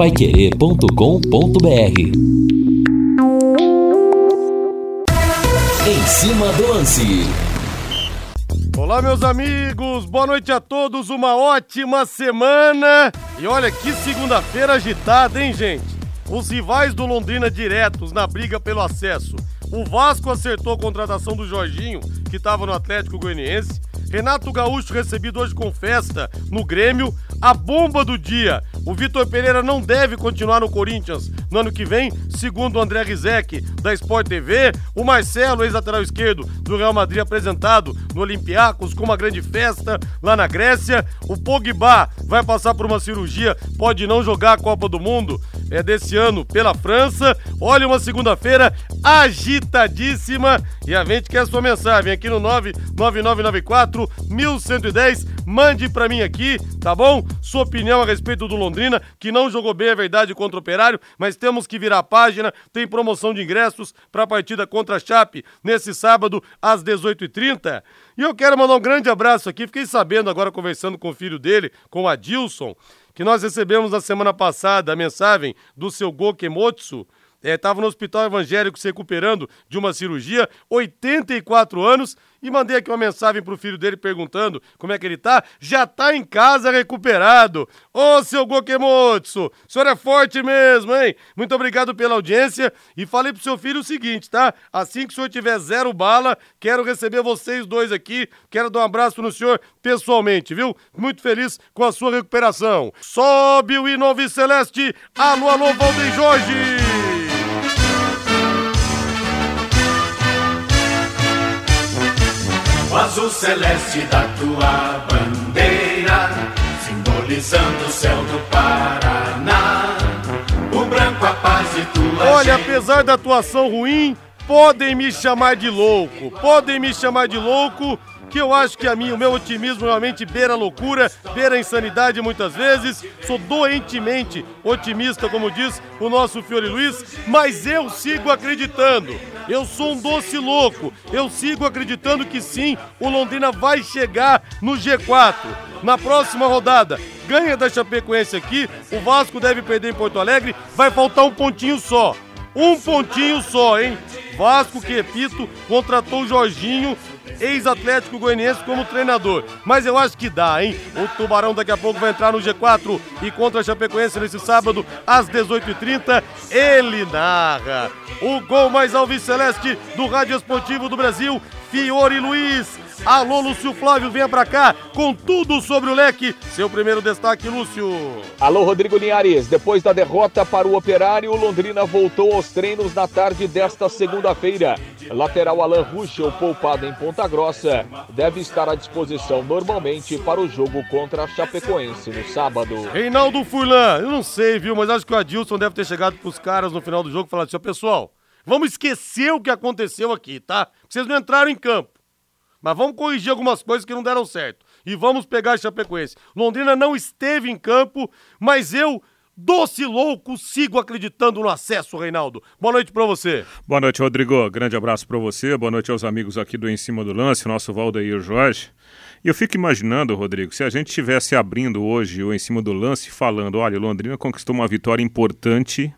paiquerê.com.br Em cima do lance. Olá, meus amigos, boa noite a todos, uma ótima semana. E olha que segunda-feira agitada, hein, gente? Os rivais do Londrina diretos na briga pelo acesso. O Vasco acertou a contratação do Jorginho, que estava no Atlético Goianiense. Renato Gaúcho recebido hoje com festa no Grêmio. A bomba do dia. O Vitor Pereira não deve continuar no Corinthians no ano que vem, segundo o André Rizek, da Sport TV. O Marcelo, ex-lateral esquerdo do Real Madrid, apresentado no Olympiacos com uma grande festa lá na Grécia. O Pogba vai passar por uma cirurgia, pode não jogar a Copa do Mundo é desse ano pela França. Olha, uma segunda-feira agitadíssima. E a gente quer sua mensagem aqui no 99994 1110. Mande para mim aqui, tá bom? Sua opinião a respeito do Londrina, que não jogou bem, é verdade, contra o Operário, mas temos que virar a página. Tem promoção de ingressos para a partida contra a Chape nesse sábado às 18h30. E eu quero mandar um grande abraço aqui. Fiquei sabendo agora, conversando com o filho dele, com o Adilson, que nós recebemos na semana passada a mensagem do seu Gokemotsu, estava é, no hospital evangélico se recuperando de uma cirurgia, 84 anos, e mandei aqui uma mensagem pro filho dele perguntando como é que ele tá. Já tá em casa recuperado. Ô, seu Gokemotsu, o senhor é forte mesmo, hein? Muito obrigado pela audiência e falei pro seu filho o seguinte, tá? Assim que o senhor tiver zero bala, quero receber vocês dois aqui, quero dar um abraço no senhor pessoalmente, viu? Muito feliz com a sua recuperação. Sobe o hino Celeste. Alô, alô, Valdeir Jorge! Azul celeste da tua bandeira, simbolizando o céu do Paraná. O branco a paz e tua Olha, apesar da atuação ruim, podem me chamar de louco, podem me chamar de louco, que eu acho que a mim, o meu otimismo realmente beira loucura, beira insanidade muitas vezes. Sou doentemente otimista, como diz o nosso Fiore Luiz, mas eu sigo acreditando. Eu sou um doce louco. Eu sigo acreditando que sim, o Londrina vai chegar no G4. Na próxima rodada, ganha da Chapecoense aqui, o Vasco deve perder em Porto Alegre, vai faltar um pontinho só. Um pontinho só, hein? Vasco, que repito, contratou o Jorginho ex-Atlético Goianiense como treinador. Mas eu acho que dá, hein? O Tubarão daqui a pouco vai entrar no G4 e contra a Chapecoense nesse sábado às 18h30. Ele narra o gol mais alviceleste do Rádio Esportivo do Brasil, Fiore Luiz. Alô, Lúcio Flávio, venha pra cá com tudo sobre o leque. Seu primeiro destaque, Lúcio. Alô, Rodrigo Linhares. Depois da derrota para o Operário, Londrina voltou aos treinos na tarde desta segunda-feira. Lateral Alan Ruschel, poupado em Ponta Grossa, deve estar à disposição normalmente para o jogo contra a Chapecoense no sábado. Reinaldo Furlan, eu não sei, viu, mas acho que o Adilson deve ter chegado pros caras no final do jogo e falado assim: pessoal, vamos esquecer o que aconteceu aqui, tá? Vocês não entraram em campo. Mas vamos corrigir algumas coisas que não deram certo. E vamos pegar a Chapecoense. Londrina não esteve em campo, mas eu doce louco, sigo acreditando no acesso, Reinaldo. Boa noite para você. Boa noite, Rodrigo. Grande abraço para você. Boa noite aos amigos aqui do Em Cima do Lance, nosso Valdeir Jorge. E eu fico imaginando, Rodrigo, se a gente estivesse abrindo hoje o Em Cima do Lance falando, olha, Londrina conquistou uma vitória importante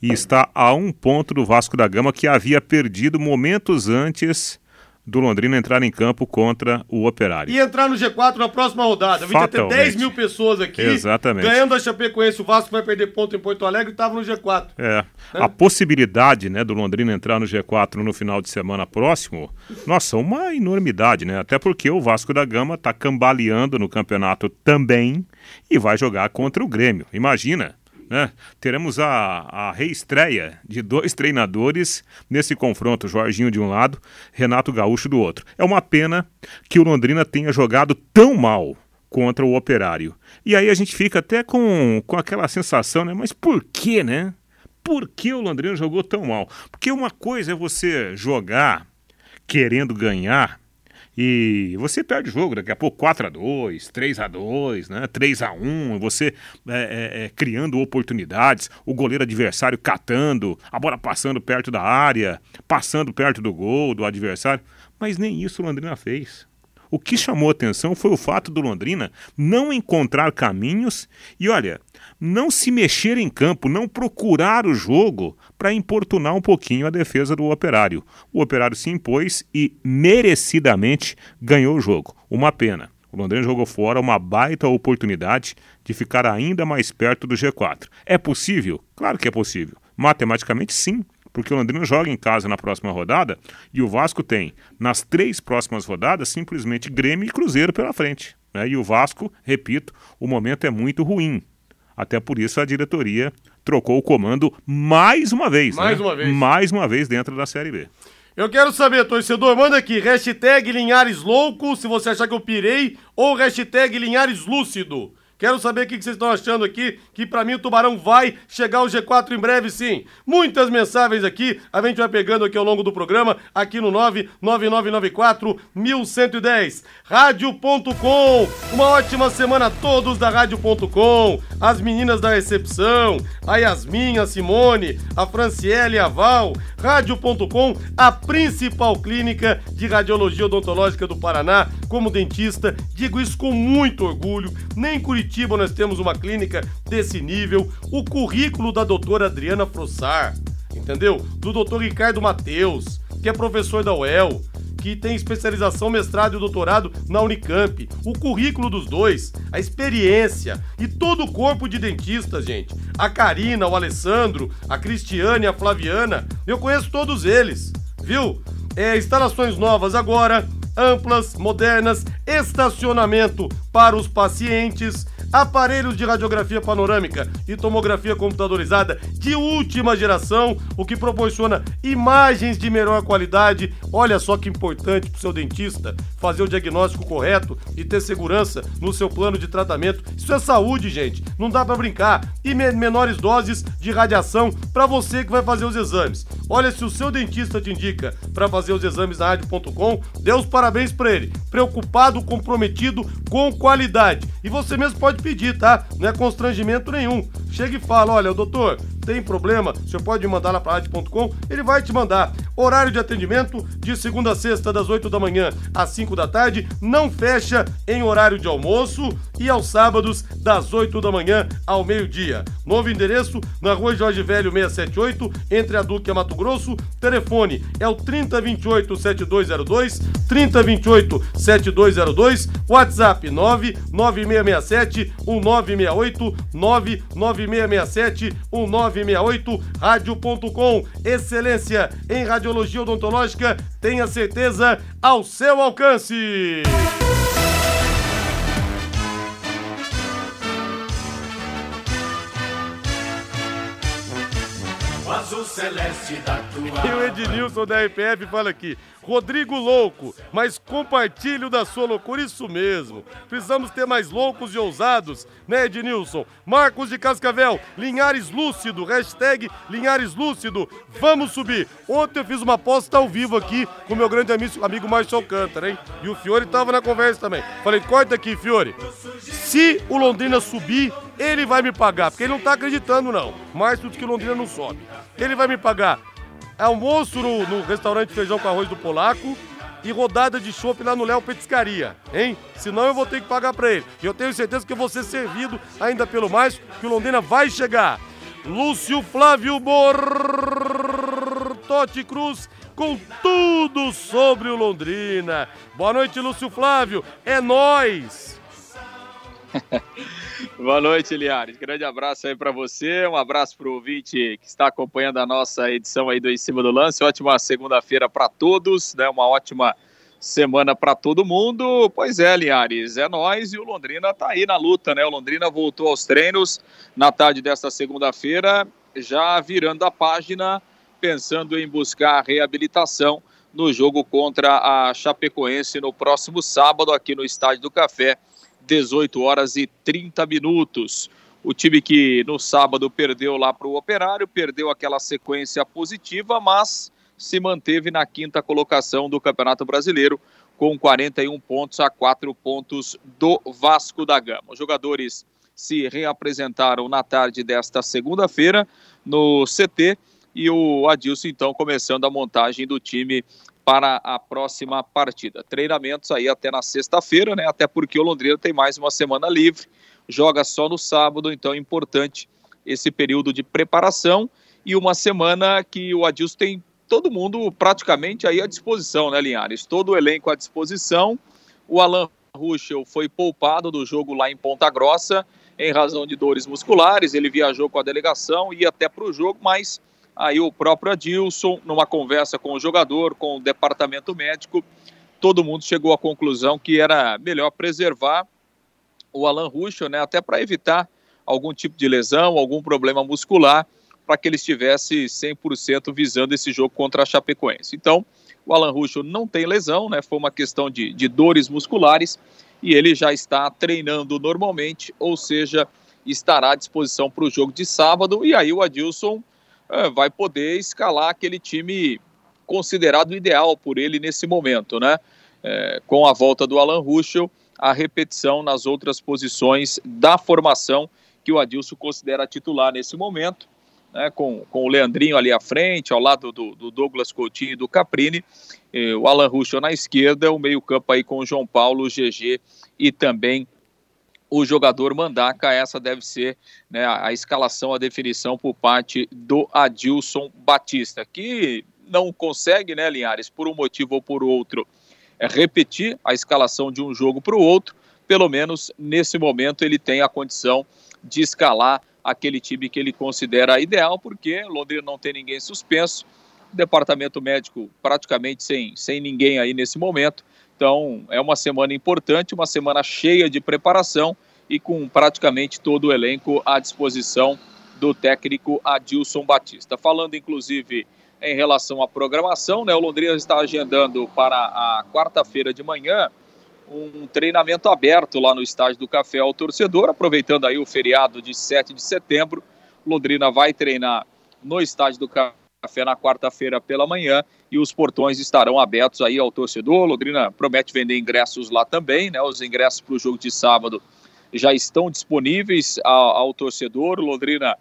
e está a um ponto do Vasco da Gama que havia perdido momentos antes do Londrina entrar em campo contra o Operário. E entrar no G4 na próxima rodada. A gente ia ter 10 mil pessoas aqui. Exatamente. Ganhando a Chapecoense, o Vasco vai perder ponto em Porto Alegre e estava no G4. É. é. A possibilidade né, do Londrina entrar no G4 no final de semana próximo, nossa, uma enormidade, né? Até porque o Vasco da Gama está cambaleando no campeonato também e vai jogar contra o Grêmio. Imagina né? Teremos a, a reestreia de dois treinadores nesse confronto, Jorginho de um lado, Renato Gaúcho do outro. É uma pena que o Londrina tenha jogado tão mal contra o Operário. E aí a gente fica até com, com aquela sensação, né? Mas por que, né? Por que o Londrina jogou tão mal? Porque uma coisa é você jogar querendo ganhar e você perde o jogo, daqui a pouco 4 a 2 3 a 2 né? 3 a 1 você é, é, é, criando oportunidades, o goleiro adversário catando, a bola passando perto da área, passando perto do gol do adversário. Mas nem isso o Londrina fez. O que chamou atenção foi o fato do Londrina não encontrar caminhos e, olha, não se mexer em campo, não procurar o jogo para importunar um pouquinho a defesa do Operário. O Operário se impôs e merecidamente ganhou o jogo. Uma pena. O Londrina jogou fora uma baita oportunidade de ficar ainda mais perto do G4. É possível? Claro que é possível. Matematicamente, sim porque o Londrina joga em casa na próxima rodada e o Vasco tem, nas três próximas rodadas, simplesmente Grêmio e Cruzeiro pela frente. Né? E o Vasco, repito, o momento é muito ruim. Até por isso a diretoria trocou o comando mais uma vez. Mais né? uma vez. Mais uma vez dentro da Série B. Eu quero saber, torcedor, manda aqui, hashtag Linhares Louco, se você achar que eu pirei, ou hashtag Linhares Lúcido. Quero saber o que vocês estão achando aqui, que para mim o Tubarão vai chegar ao G4 em breve sim. Muitas mensagens aqui, a gente vai pegando aqui ao longo do programa, aqui no 99994 1110. Rádio.com, uma ótima semana a todos da Rádio.com, as meninas da recepção, a Yasmin, a Simone, a Franciele, a Val, Rádio.com, a principal clínica de radiologia odontológica do Paraná, como dentista, digo isso com muito orgulho, nem Curitiba Curitiba nós temos uma clínica desse nível. O currículo da doutora Adriana Frossar, entendeu? Do doutor Ricardo Mateus, que é professor da UEL, que tem especialização, mestrado e doutorado na Unicamp. O currículo dos dois, a experiência e todo o corpo de dentistas, gente. A Karina, o Alessandro, a Cristiane, a Flaviana, eu conheço todos eles, viu? É, instalações novas agora, amplas, modernas, estacionamento para os pacientes aparelhos de radiografia panorâmica e tomografia computadorizada de última geração, o que proporciona imagens de melhor qualidade. Olha só que importante para o seu dentista fazer o diagnóstico correto e ter segurança no seu plano de tratamento. Isso é saúde, gente. Não dá para brincar. E me menores doses de radiação para você que vai fazer os exames. Olha, se o seu dentista te indica para fazer os exames na rádio.com, dê os parabéns para ele. Preocupado, comprometido com qualidade. E você mesmo pode pedir, tá? Não é constrangimento nenhum. Chega e fala: olha, doutor, tem problema, o senhor pode mandar lá para rádio.com, ele vai te mandar. Horário de atendimento de segunda a sexta, das 8 da manhã às 5 da tarde, não fecha em horário de almoço e aos sábados, das 8 da manhã ao meio-dia. Novo endereço na rua Jorge Velho 678, entre a Duque e a Mato Grosso. Telefone é o 3028 7202, 3028 7202, WhatsApp 99667 1968, 99667 19 968 rádio.com. Excelência em radiologia odontológica, tenha certeza ao seu alcance. Celeste da tua E o Ednilson da RPF fala aqui: Rodrigo louco, mas compartilho da sua loucura, isso mesmo. Precisamos ter mais loucos e ousados, né, Ednilson? Marcos de Cascavel, Linhares Lúcido, hashtag Linhares Lúcido, vamos subir. Ontem eu fiz uma aposta ao vivo aqui com meu grande amigo, amigo Alcântara, hein? E o Fiore tava na conversa também. Falei, corta aqui, Fiore. Se o Londrina subir, ele vai me pagar, porque ele não tá acreditando, não. Mais do que Londrina não sobe. Ele vai me pagar almoço no, no restaurante Feijão com Arroz do Polaco e rodada de chopp lá no Léo Petiscaria, hein? Senão eu vou ter que pagar pra ele. E eu tenho certeza que eu vou ser servido ainda pelo mais, que o Londrina vai chegar. Lúcio Flávio Bortotti Cruz com tudo sobre o Londrina. Boa noite, Lúcio Flávio. É nós. Boa noite, Eliares. Grande abraço aí para você, um abraço para o ouvinte que está acompanhando a nossa edição aí do Em Cima do Lance. Ótima segunda-feira para todos, né? Uma ótima semana para todo mundo. Pois é, Linhares, é nós e o Londrina tá aí na luta, né? O Londrina voltou aos treinos na tarde desta segunda-feira, já virando a página, pensando em buscar reabilitação no jogo contra a Chapecoense no próximo sábado aqui no Estádio do Café 18 horas e 30 minutos. O time que no sábado perdeu lá para o Operário, perdeu aquela sequência positiva, mas se manteve na quinta colocação do Campeonato Brasileiro, com 41 pontos a 4 pontos do Vasco da Gama. Os jogadores se reapresentaram na tarde desta segunda-feira no CT e o Adilson então começando a montagem do time para a próxima partida. Treinamentos aí até na sexta-feira, né? Até porque o Londrina tem mais uma semana livre, joga só no sábado, então é importante esse período de preparação e uma semana que o Adilson tem todo mundo praticamente aí à disposição, né, Linhares? Todo o elenco à disposição. O Alan Ruschel foi poupado do jogo lá em Ponta Grossa em razão de dores musculares. Ele viajou com a delegação, ia até para o jogo, mas Aí o próprio Adilson, numa conversa com o jogador, com o departamento médico, todo mundo chegou à conclusão que era melhor preservar o Alan Ruschel, né, até para evitar algum tipo de lesão, algum problema muscular, para que ele estivesse 100% visando esse jogo contra a Chapecoense. Então, o Alan Ruschel não tem lesão, né, foi uma questão de, de dores musculares e ele já está treinando normalmente, ou seja, estará à disposição para o jogo de sábado. E aí o Adilson é, vai poder escalar aquele time considerado ideal por ele nesse momento, né? É, com a volta do Alan Ruschel, a repetição nas outras posições da formação que o Adilson considera titular nesse momento, né? com, com o Leandrinho ali à frente, ao lado do, do Douglas Coutinho e do Caprini, o Alan Ruschel na esquerda, o meio-campo aí com o João Paulo, o GG e também o jogador Mandaca. Essa deve ser né, a, escalação, a definição por parte do Adilson Batista, que não consegue, né, Linhares, por um motivo ou por outro, é repetir a escalação de um jogo para o outro. Pelo menos nesse momento ele tem a condição de escalar aquele time que ele considera ideal, porque Londrina não tem ninguém suspenso, departamento médico praticamente sem, sem ninguém aí nesse momento. Então, é uma semana importante, uma semana cheia de preparação e com praticamente todo o elenco à disposição do técnico Adilson Batista. Falando, inclusive, em relação à programação, né, o Londrina está agendando para a quarta-feira de manhã um treinamento aberto lá no estádio do Café ao Torcedor, aproveitando aí o feriado de 7 de setembro. Londrina vai treinar no estádio do Café Café na quarta-feira pela manhã e os portões estarão abertos aí ao torcedor. Londrina promete vender ingressos lá também, né? Os ingressos para o jogo de sábado já estão disponíveis ao, ao torcedor. Londrina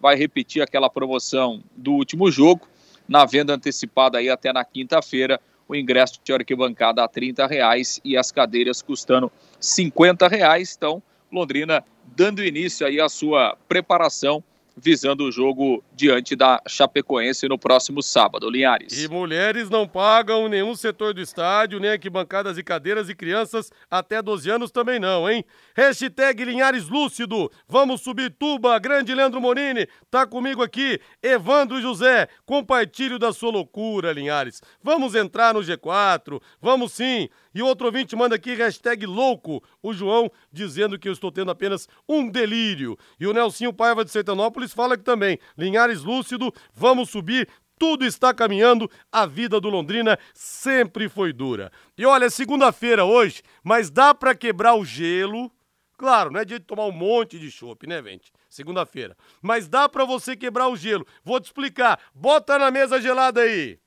vai repetir aquela promoção do último jogo na venda antecipada aí até na quinta-feira. O ingresso de arquibancada a 30 reais e as cadeiras custando 50 reais. Então, Londrina dando início aí à sua preparação visando o jogo diante da Chapecoense no próximo sábado. Linhares. E mulheres não pagam nenhum setor do estádio, nem arquibancadas e cadeiras e crianças até 12 anos também não, hein? Hashtag Linhares Lúcido. Vamos subir tuba. Grande Leandro Morini. Tá comigo aqui. Evandro José. Compartilho da sua loucura, Linhares. Vamos entrar no G4. Vamos sim. E outro ouvinte manda aqui, hashtag louco, o João, dizendo que eu estou tendo apenas um delírio. E o Nelsinho Paiva de Sertanópolis fala que também, Linhares Lúcido, vamos subir, tudo está caminhando, a vida do Londrina sempre foi dura. E olha, é segunda-feira hoje, mas dá para quebrar o gelo. Claro, não é dia de tomar um monte de chopp, né, gente? Segunda-feira. Mas dá para você quebrar o gelo. Vou te explicar. Bota na mesa gelada aí.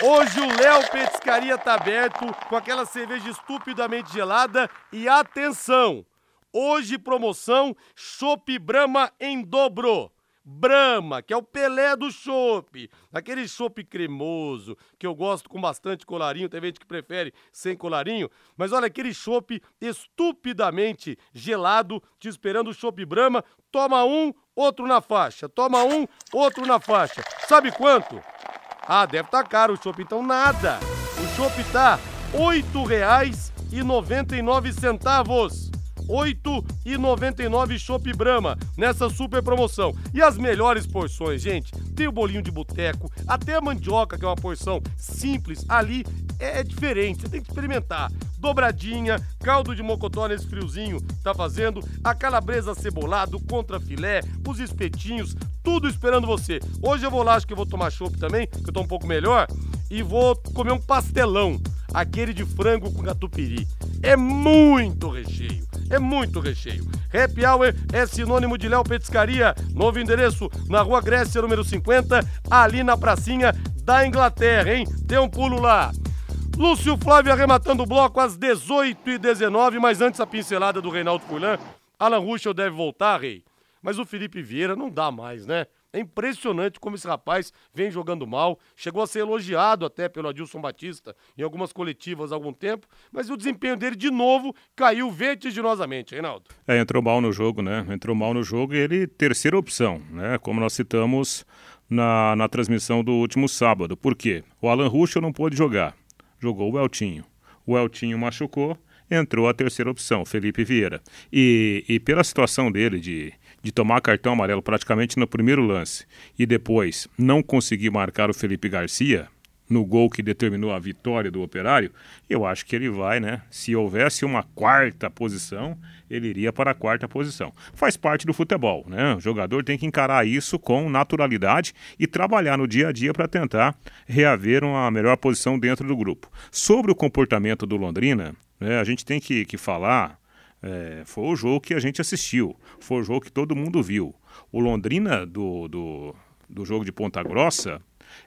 Hoje o Léo Petiscaria tá aberto com aquela cerveja estupidamente gelada e atenção, hoje promoção Chopp Brahma em dobro. Brahma, que é o Pelé do chopp, aquele chopp cremoso, que eu gosto com bastante colarinho, tem gente que prefere sem colarinho, mas olha aquele chopp estupidamente gelado, te esperando o chopp Brahma, toma um, outro na faixa, toma um, outro na faixa. Sabe quanto? Ah, deve estar tá caro o chopp, então nada. O chopp tá R$ 8,99. R$ 8,99 Chopp Brahma nessa super promoção. E as melhores porções, gente. Tem o bolinho de boteco, até a mandioca, que é uma porção simples, ali é diferente, você tem que experimentar. Dobradinha, caldo de mocotó nesse friozinho, tá fazendo, a calabresa cebolado, contra filé, os espetinhos, tudo esperando você. Hoje eu vou lá, acho que eu vou tomar chopp também, que eu tô um pouco melhor, e vou comer um pastelão, aquele de frango com catupiry. É muito recheio, é muito recheio. Happy Hour é sinônimo de Léo Petiscaria, novo endereço na Rua Grécia, número 50, ali na pracinha da Inglaterra, hein? Dê um pulo lá. Lúcio Flávio arrematando o bloco às 18h19, mas antes a pincelada do Reinaldo Furlan. Alan Ruschel deve voltar, rei. Mas o Felipe Vieira não dá mais, né? É impressionante como esse rapaz vem jogando mal. Chegou a ser elogiado até pelo Adilson Batista em algumas coletivas há algum tempo, mas o desempenho dele de novo caiu vertiginosamente, Reinaldo. É, entrou mal no jogo, né? Entrou mal no jogo e ele, terceira opção, né? Como nós citamos na, na transmissão do último sábado. Por quê? O Alan Ruschel não pôde jogar. Jogou o Eltinho. O Eltinho machucou, entrou a terceira opção, Felipe Vieira. E, e pela situação dele de, de tomar cartão amarelo praticamente no primeiro lance e depois não conseguir marcar o Felipe Garcia, no gol que determinou a vitória do Operário, eu acho que ele vai, né? Se houvesse uma quarta posição, ele iria para a quarta posição. Faz parte do futebol, né? O jogador tem que encarar isso com naturalidade e trabalhar no dia a dia para tentar reaver uma melhor posição dentro do grupo. Sobre o comportamento do Londrina, né, a gente tem que, que falar. É, foi o jogo que a gente assistiu, foi o jogo que todo mundo viu. O Londrina do, do, do jogo de Ponta Grossa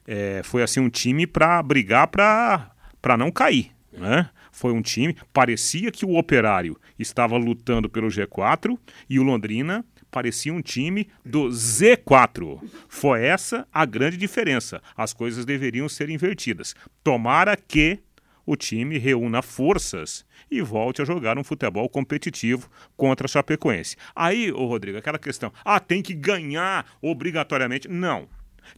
é, foi assim um time para brigar para não cair. Né? Foi um time, parecia que o Operário estava lutando pelo G4 e o Londrina parecia um time do Z4. Foi essa a grande diferença. As coisas deveriam ser invertidas. Tomara que o time reúna forças e volte a jogar um futebol competitivo contra a Chapecoense. Aí, ô Rodrigo, aquela questão, ah, tem que ganhar obrigatoriamente. Não.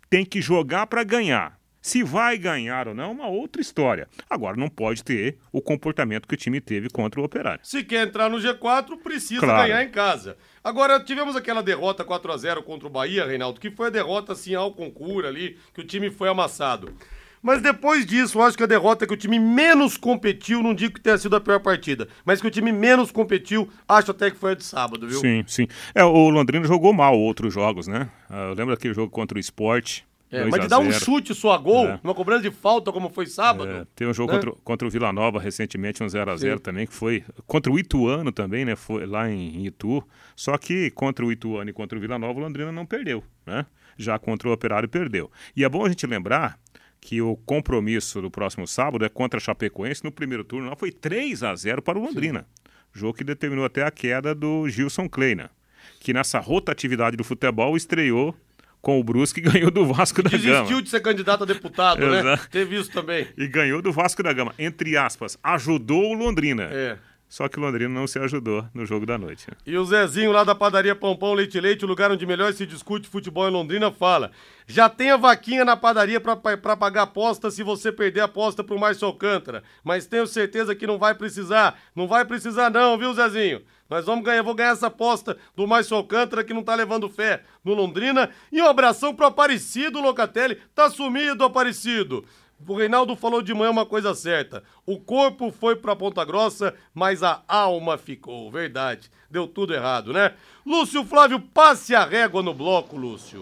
Tem que jogar para ganhar. Se vai ganhar ou não, é uma outra história. Agora, não pode ter o comportamento que o time teve contra o Operário. Se quer entrar no G4, precisa claro. ganhar em casa. Agora, tivemos aquela derrota 4 a 0 contra o Bahia, Reinaldo, que foi a derrota assim ao concurso ali, que o time foi amassado. Mas depois disso, eu acho que a derrota que o time menos competiu, não digo que tenha sido a pior partida, mas que o time menos competiu, acho até que foi a de sábado, viu? Sim, sim. É, o Londrina jogou mal outros jogos, né? Ah, eu lembro daquele jogo contra o Esporte, é, mas de dar um chute só a gol, é. uma cobrança de falta, como foi sábado. É, tem um jogo né? contra, contra, o Vila Nova recentemente, um 0x0 também, que foi. Contra o Ituano também, né? Foi lá em, em Itu. Só que contra o Ituano e contra o Vila Nova, o Londrina não perdeu, né? Já contra o Operário perdeu. E é bom a gente lembrar que o compromisso do próximo sábado é contra a Chapecoense. No primeiro turno lá foi 3 a 0 para o Londrina. Sim. Jogo que determinou até a queda do Gilson Kleina, que nessa rotatividade do futebol estreou com o Brusque e ganhou do Vasco da Desistiu Gama. Desistiu de ser candidato a deputado, né? Teve isso também. E ganhou do Vasco da Gama. Entre aspas, ajudou o Londrina. É. Só que Londrina não se ajudou no jogo da noite. E o Zezinho lá da padaria Pão Pão Leite Leite, o lugar onde melhor se discute futebol em Londrina, fala. Já tem a vaquinha na padaria para pagar aposta se você perder a aposta pro Márcio Alcântara. Mas tenho certeza que não vai precisar. Não vai precisar não, viu, Zezinho? Nós vamos ganhar, vou ganhar essa aposta do Márcio Alcântara que não tá levando fé no Londrina. E um abração pro Aparecido Locatelli. Tá sumido, Aparecido. O Reinaldo falou de manhã uma coisa certa. O corpo foi pra Ponta Grossa, mas a alma ficou. Verdade. Deu tudo errado, né? Lúcio Flávio, passe a régua no bloco, Lúcio.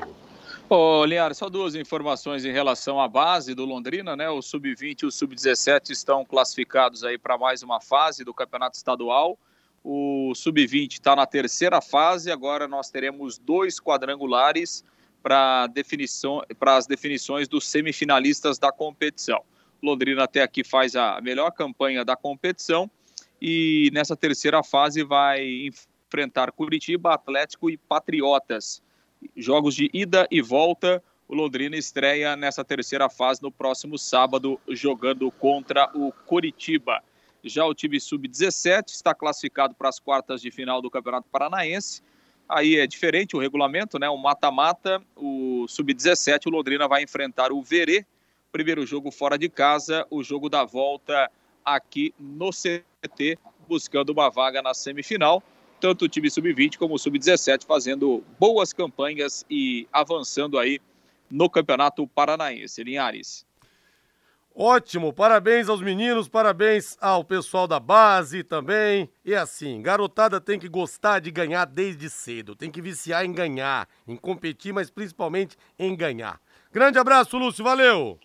Ô, Linhares, só duas informações em relação à base do Londrina, né? O Sub-20 e o Sub-17 estão classificados aí para mais uma fase do Campeonato Estadual. O Sub-20 está na terceira fase, agora nós teremos dois quadrangulares para definição, as definições dos semifinalistas da competição. Londrina até aqui faz a melhor campanha da competição e nessa terceira fase vai enfrentar Curitiba, Atlético e Patriotas. Jogos de ida e volta. O Londrina estreia nessa terceira fase no próximo sábado, jogando contra o Curitiba. Já o time sub-17 está classificado para as quartas de final do Campeonato Paranaense Aí é diferente o regulamento, né? O mata-mata, o sub-17, o Londrina vai enfrentar o Verê. Primeiro jogo fora de casa, o jogo da volta aqui no CT, buscando uma vaga na semifinal. Tanto o time sub-20 como o sub-17 fazendo boas campanhas e avançando aí no Campeonato Paranaense. Linhares. Ótimo, parabéns aos meninos, parabéns ao pessoal da base também. E assim, garotada tem que gostar de ganhar desde cedo, tem que viciar em ganhar, em competir, mas principalmente em ganhar. Grande abraço, Lúcio, valeu!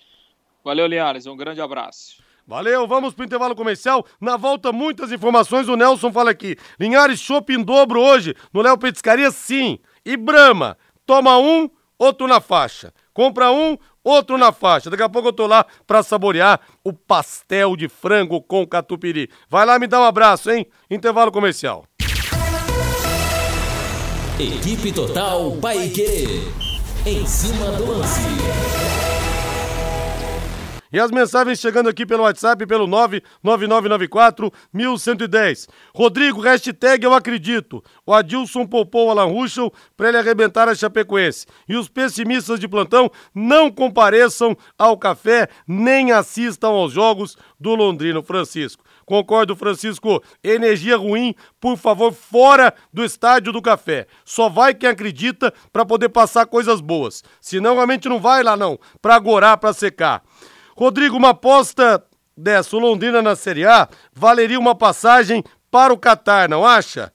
Valeu, Linhares, um grande abraço. Valeu, vamos pro intervalo comercial. Na volta, muitas informações. O Nelson fala aqui. Linhares Shopping dobro hoje no Léo Petiscaria, sim. E Brama, toma um, outro na faixa. Compra um, outro na faixa. Daqui a pouco eu tô lá pra saborear o pastel de frango com catupiry. Vai lá me dá um abraço, hein? Intervalo comercial. Equipe Total Paique. Em cima do lance. E as mensagens chegando aqui pelo WhatsApp pelo 99994 1110. Rodrigo, hashtag eu acredito. O Adilson poupou o Alan Ruschel para ele arrebentar a Chapecoense. E os pessimistas de plantão não compareçam ao café nem assistam aos jogos do Londrino Francisco. Concordo, Francisco. Energia ruim, por favor, fora do estádio do café. Só vai quem acredita para poder passar coisas boas. Senão, realmente não vai lá, não. Para agorar, para secar. Rodrigo, uma aposta dessa, o Londrina na Série A, valeria uma passagem para o Catar, não acha?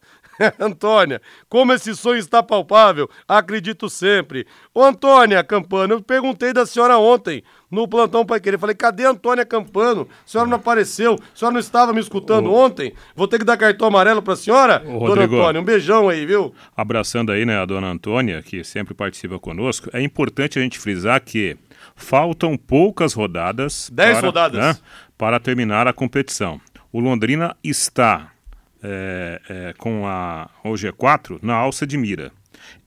Antônia, como esse sonho está palpável, acredito sempre. Ô Antônia Campano, eu perguntei da senhora ontem no plantão Pai Querer. Falei, cadê a Antônia Campano? A senhora não apareceu, a senhora não estava me escutando ontem. Vou ter que dar cartão amarelo pra senhora? Ô, dona. Antônia, um beijão aí, viu? Abraçando aí, né, a dona Antônia, que sempre participa conosco, é importante a gente frisar que faltam poucas rodadas. Dez para, rodadas. né, para terminar a competição. O Londrina está é, é, com a, o G4 na alça de mira.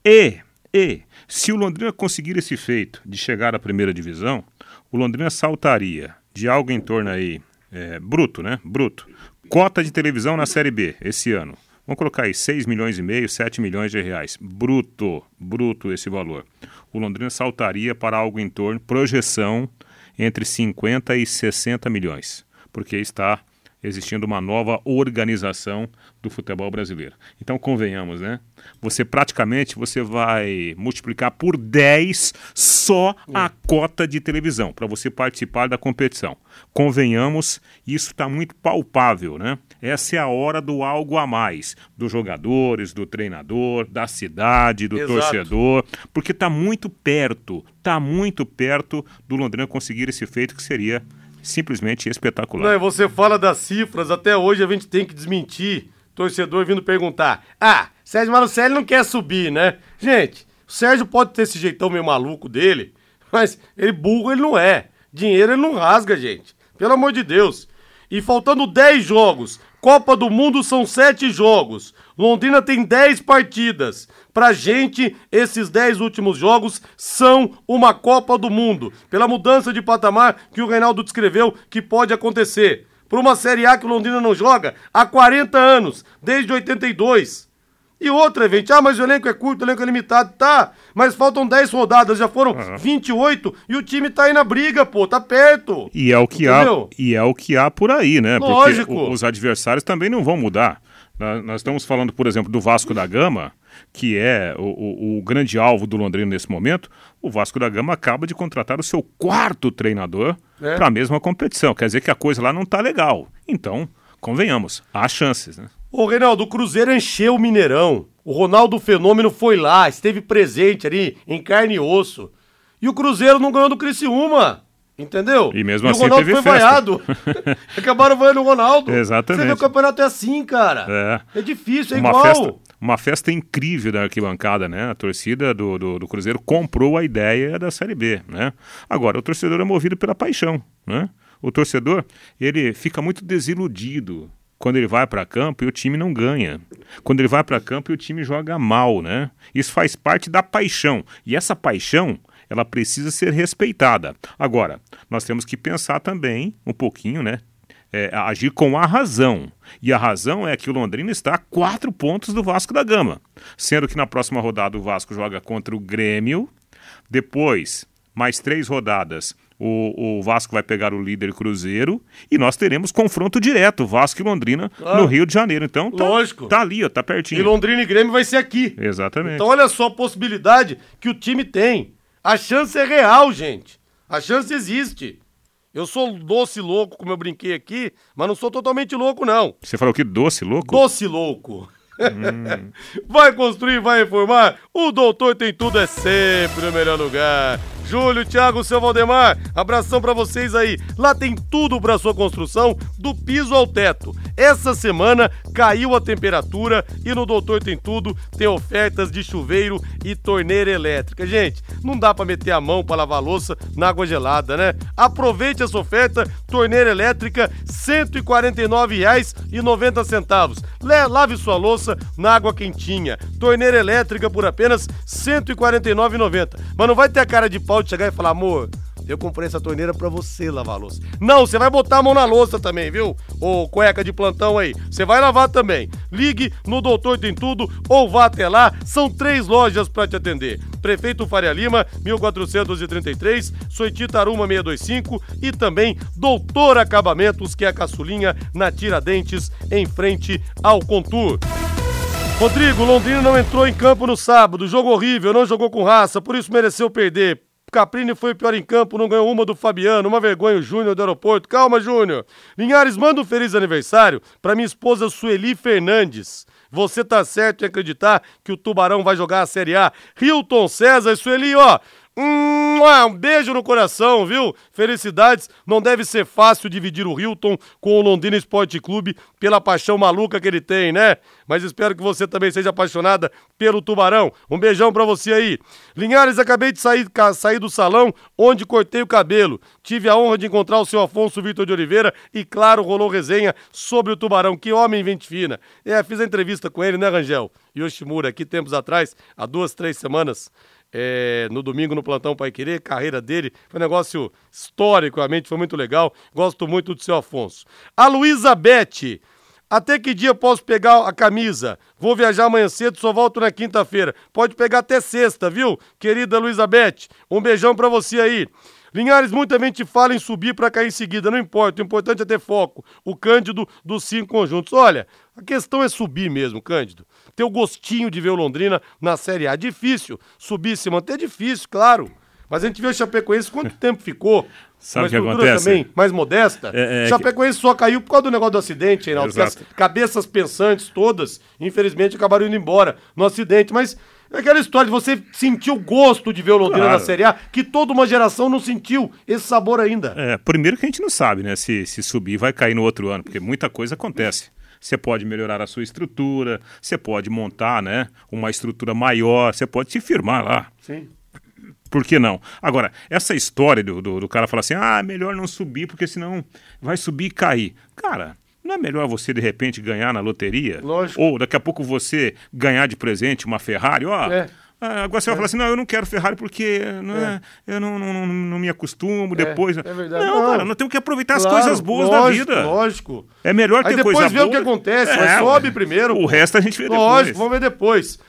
E, e, se o Londrina conseguir esse feito de chegar à primeira divisão, o Londrina saltaria de algo em torno aí, é, bruto, né? Bruto. Cota de televisão na Série B esse ano. Vamos colocar aí 6 milhões e meio, 7 milhões de reais. Bruto, bruto esse valor. O Londrina saltaria para algo em torno, projeção, entre 50 e 60 milhões. Porque está existindo uma nova organização do futebol brasileiro. Então convenhamos, né? Você praticamente você vai multiplicar por 10 só a cota de televisão para você participar da competição. Convenhamos, isso está muito palpável, né? Essa é a hora do algo a mais, dos jogadores, do treinador, da cidade, do Exato. torcedor, porque está muito perto, está muito perto do Londrina conseguir esse feito que seria simplesmente espetacular. Não, você fala das cifras, até hoje a gente tem que desmentir. Torcedor vindo perguntar: Ah, Sérgio Marucelli não quer subir, né? Gente, o Sérgio pode ter esse jeitão meio maluco dele, mas ele burro ele não é. Dinheiro ele não rasga, gente. Pelo amor de Deus. E faltando 10 jogos, Copa do Mundo são 7 jogos. Londrina tem 10 partidas. Pra gente, esses 10 últimos jogos são uma Copa do Mundo. Pela mudança de patamar que o Reinaldo descreveu que pode acontecer. Por uma Série A que o Londrina não joga há 40 anos, desde 82. E outra, gente, ah, mas o elenco é curto, o elenco é limitado, tá? Mas faltam 10 rodadas, já foram 28 e o time tá aí na briga, pô, tá perto. E é o que há, e é o que há por aí, né? Lógico. Porque os adversários também não vão mudar. Nós, estamos falando, por exemplo, do Vasco da Gama, que é o, o- o grande alvo do Londrina nesse momento. O Vasco da Gama acaba de contratar o seu quarto treinador É. para a mesma competição. Quer dizer que a coisa lá não tá legal. Então, convenhamos, há chances, né? Ô, Reinaldo, o Cruzeiro encheu o Mineirão. O Ronaldo Fenômeno foi lá, esteve presente ali, em carne e osso. E o Cruzeiro não ganhou do Criciúma. Entendeu? E mesmo o assim Ronaldo teve foi festa. vaiado. Acabaram vaiando o Ronaldo. Exatamente. Você vê o campeonato é assim, cara. É. É difícil, é uma igual. festa, uma festa incrível da arquibancada, né? A torcida do, do, do Cruzeiro comprou a ideia da Série B, né? Agora, o torcedor é movido pela paixão, né? O torcedor, ele fica muito desiludido quando ele vai para campo e o time não ganha. Quando ele vai para campo e o time joga mal, né? Isso faz parte da paixão. E essa paixão, ela precisa ser respeitada. Agora, nós temos que pensar também um pouquinho, né? é, agir com a razão. E a razão é que o Londrina está a quatro pontos do Vasco da Gama. Sendo que na próxima rodada o Vasco joga contra o Grêmio. Depois, mais três rodadas, o, o Vasco vai pegar o líder Cruzeiro. E nós teremos confronto direto, Vasco e Londrina, Claro. no Rio de Janeiro. Então, tá, Lógico. tá ali, ó, tá E pertinho. Londrina e Grêmio vai ser aqui. Exatamente. Então olha só a possibilidade que o time tem. A chance é real, gente. A chance existe. Eu sou doce louco, como eu brinquei aqui, mas não sou totalmente louco, não. Você falou que doce, louco? Doce louco. vai construir, vai reformar? O Doutor Tem Tudo é sempre o melhor lugar. Júlio, Thiago, seu Valdemar, abração para vocês aí. Lá tem tudo para sua construção, do piso ao teto. Essa semana caiu a temperatura e no Doutor Tem Tudo tem ofertas de chuveiro e torneira elétrica. Gente, não dá para meter a mão para lavar louça na água gelada, né? Aproveite essa oferta, torneira elétrica, R$ 149,90. Lave sua louça na água quentinha. Torneira elétrica por apenas R$ 149,90. Mas não vai ter a cara de pau de chegar e falar, amor, eu comprei essa torneira para você lavar a louça. Não, você vai botar a mão na louça também, viu? Ô cueca de plantão aí. Você vai lavar também. Ligue no Doutor Tem Tudo ou vá até lá. São três lojas para te atender. Prefeito Faria Lima, 1433, Soitita Aruma 625 e também Doutor Acabamentos, que é a caçulinha na Tiradentes, em frente ao Contour. Rodrigo, Londrina não entrou em campo no sábado, jogo horrível, não jogou com raça, por isso mereceu perder. Caprini foi pior em campo, não ganhou uma do Fabiano, uma vergonha o Júnior do aeroporto. Calma, Júnior. Linhares, manda um feliz aniversário para minha esposa Sueli Fernandes. Você tá certo em acreditar que o Tubarão vai jogar a Série A. Hilton César, Sueli, ó, um beijo no coração, viu? Felicidades. Não deve ser fácil dividir o Hilton com o Londrina Esporte Clube pela paixão maluca que ele tem, né? Mas espero que você também seja apaixonada pelo Tubarão. Um beijão pra você aí. Linhares, acabei de sair, sair do salão onde cortei o cabelo. Tive a honra de encontrar o seu Afonso Vitor de Oliveira e, claro, rolou resenha sobre o Tubarão. Que homem vente fina. É, fiz a entrevista com ele, né, Rangel? Yoshimura, aqui tempos atrás, há duas, três semanas é, no domingo no Plantão Pai Querer, carreira dele, foi um negócio histórico, realmente foi muito legal. Gosto muito do seu Afonso. A Luísa Bete. Até que dia posso pegar a camisa? Vou viajar amanhã cedo, só volto na quinta-feira. Pode pegar até sexta, viu? Querida Luísa Bete, um beijão pra você aí. Linhares, muita gente fala em subir para cair em seguida, não importa, o importante é ter foco. O Cândido dos cinco conjuntos. Olha, a questão é subir mesmo, Cândido ter o gostinho de ver o Londrina na Série A. Difícil subir se manter, difícil, claro. Mas a gente viu o Chapecoense quanto tempo ficou. Sabe o que acontece? também mais modesta. É, é, Chapecoense só caiu por causa do negócio do acidente, Reinaldo. As cabeças pensantes todas, infelizmente, acabaram indo embora no acidente. Mas é aquela história de você sentir o gosto de ver o Londrina claro. na Série A, que toda uma geração não sentiu esse sabor ainda. É, primeiro que a gente não sabe, né, se, se subir vai cair no outro ano, porque muita coisa acontece você pode melhorar a sua estrutura, você pode montar né, uma estrutura maior, você pode se firmar lá. Sim. Por que não? Agora, essa história do, do, do cara falar assim, ah, melhor não subir, porque senão vai subir e cair. Cara, não é melhor você, de repente, ganhar na loteria? Lógico. Ou daqui a pouco você ganhar de presente uma Ferrari, ó. É agora você vai é. falar assim, não, eu não quero Ferrari porque não é. é eu não, não, não, me acostumo é, depois. É verdade. Não, não, cara, nós temos que aproveitar claro, as coisas boas lógico, da vida. Lógico. É melhor ter Aí depois coisa vê o que acontece, mas sobe primeiro. O resto a gente vê lógico, depois. Lógico, vamos ver depois.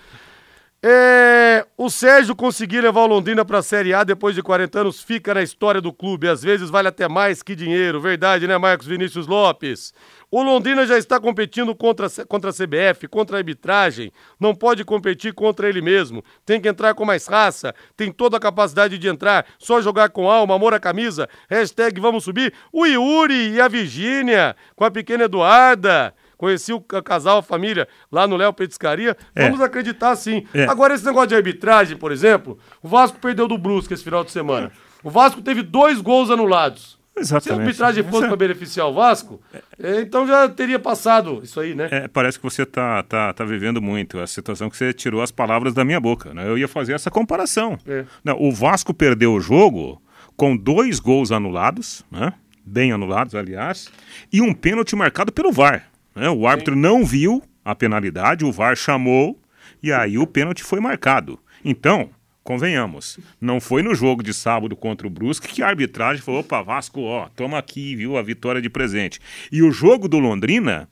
É, o Sérgio conseguir levar o Londrina para a Série A depois de 40 anos fica na história do clube. Às vezes vale até mais que dinheiro. Verdade, né, Marcos Vinícius Lopes? O Londrina já está competindo contra, contra a CBF, contra a arbitragem. Não pode competir contra ele mesmo. Tem que entrar com mais raça. Tem toda a capacidade de entrar. Só jogar com alma, amor à camisa. Hashtag vamos subir. O Yuri e a Virgínia com a pequena Eduarda conheci o casal, a família, lá no Léo Petiscaria. É. Vamos acreditar sim. É. Agora, esse negócio de arbitragem, por exemplo, o Vasco perdeu do Brusque esse final de semana. O Vasco teve dois gols anulados. Exatamente. Se a arbitragem fosse para beneficiar o Vasco, é, então já teria passado isso aí, né? É, parece que você está tá, tá vivendo muito a situação que você tirou as palavras da minha boca. Né? Eu ia fazer essa comparação. É. Não, o Vasco perdeu o jogo com dois gols anulados, né? bem anulados, aliás, e um pênalti marcado pelo VAR. Né? O árbitro Sim. não viu a penalidade, o VAR chamou e aí o pênalti foi marcado. Então, convenhamos, não foi no jogo de sábado contra o Brusque que a arbitragem falou, opa, Vasco, ó, toma aqui, viu, a vitória de presente. E o jogo do Londrina,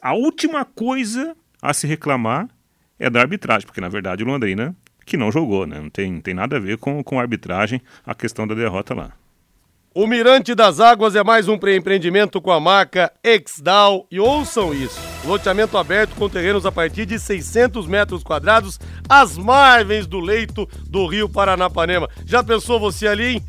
a última coisa a se reclamar é da arbitragem, porque na verdade o Londrina que não jogou, né? Não tem, tem nada a ver com, com a arbitragem, a questão da derrota lá. O Mirante das Águas é mais um empreendimento com a marca Exdal e ouçam isso. Loteamento aberto com terrenos a partir de 600 metros quadrados às margens do leito do Rio Paranapanema. Já pensou você ali, hein?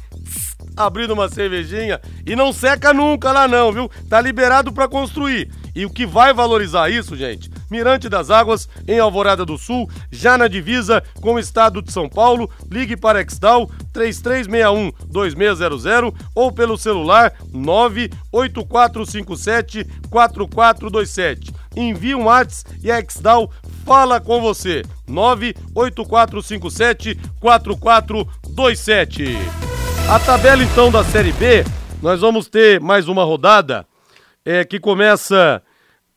abrindo uma cervejinha e não seca nunca lá não, viu? Tá liberado para construir. E o que vai valorizar isso, gente, Mirante das Águas, em Alvorada do Sul, já na divisa com o estado de São Paulo. Ligue para Exdal 3361 2600 ou pelo celular 98457 4427. Envie um WhatsApp e a Exdal fala com você. 98457 4427. A tabela então da Série B, nós vamos ter mais uma rodada é, que começa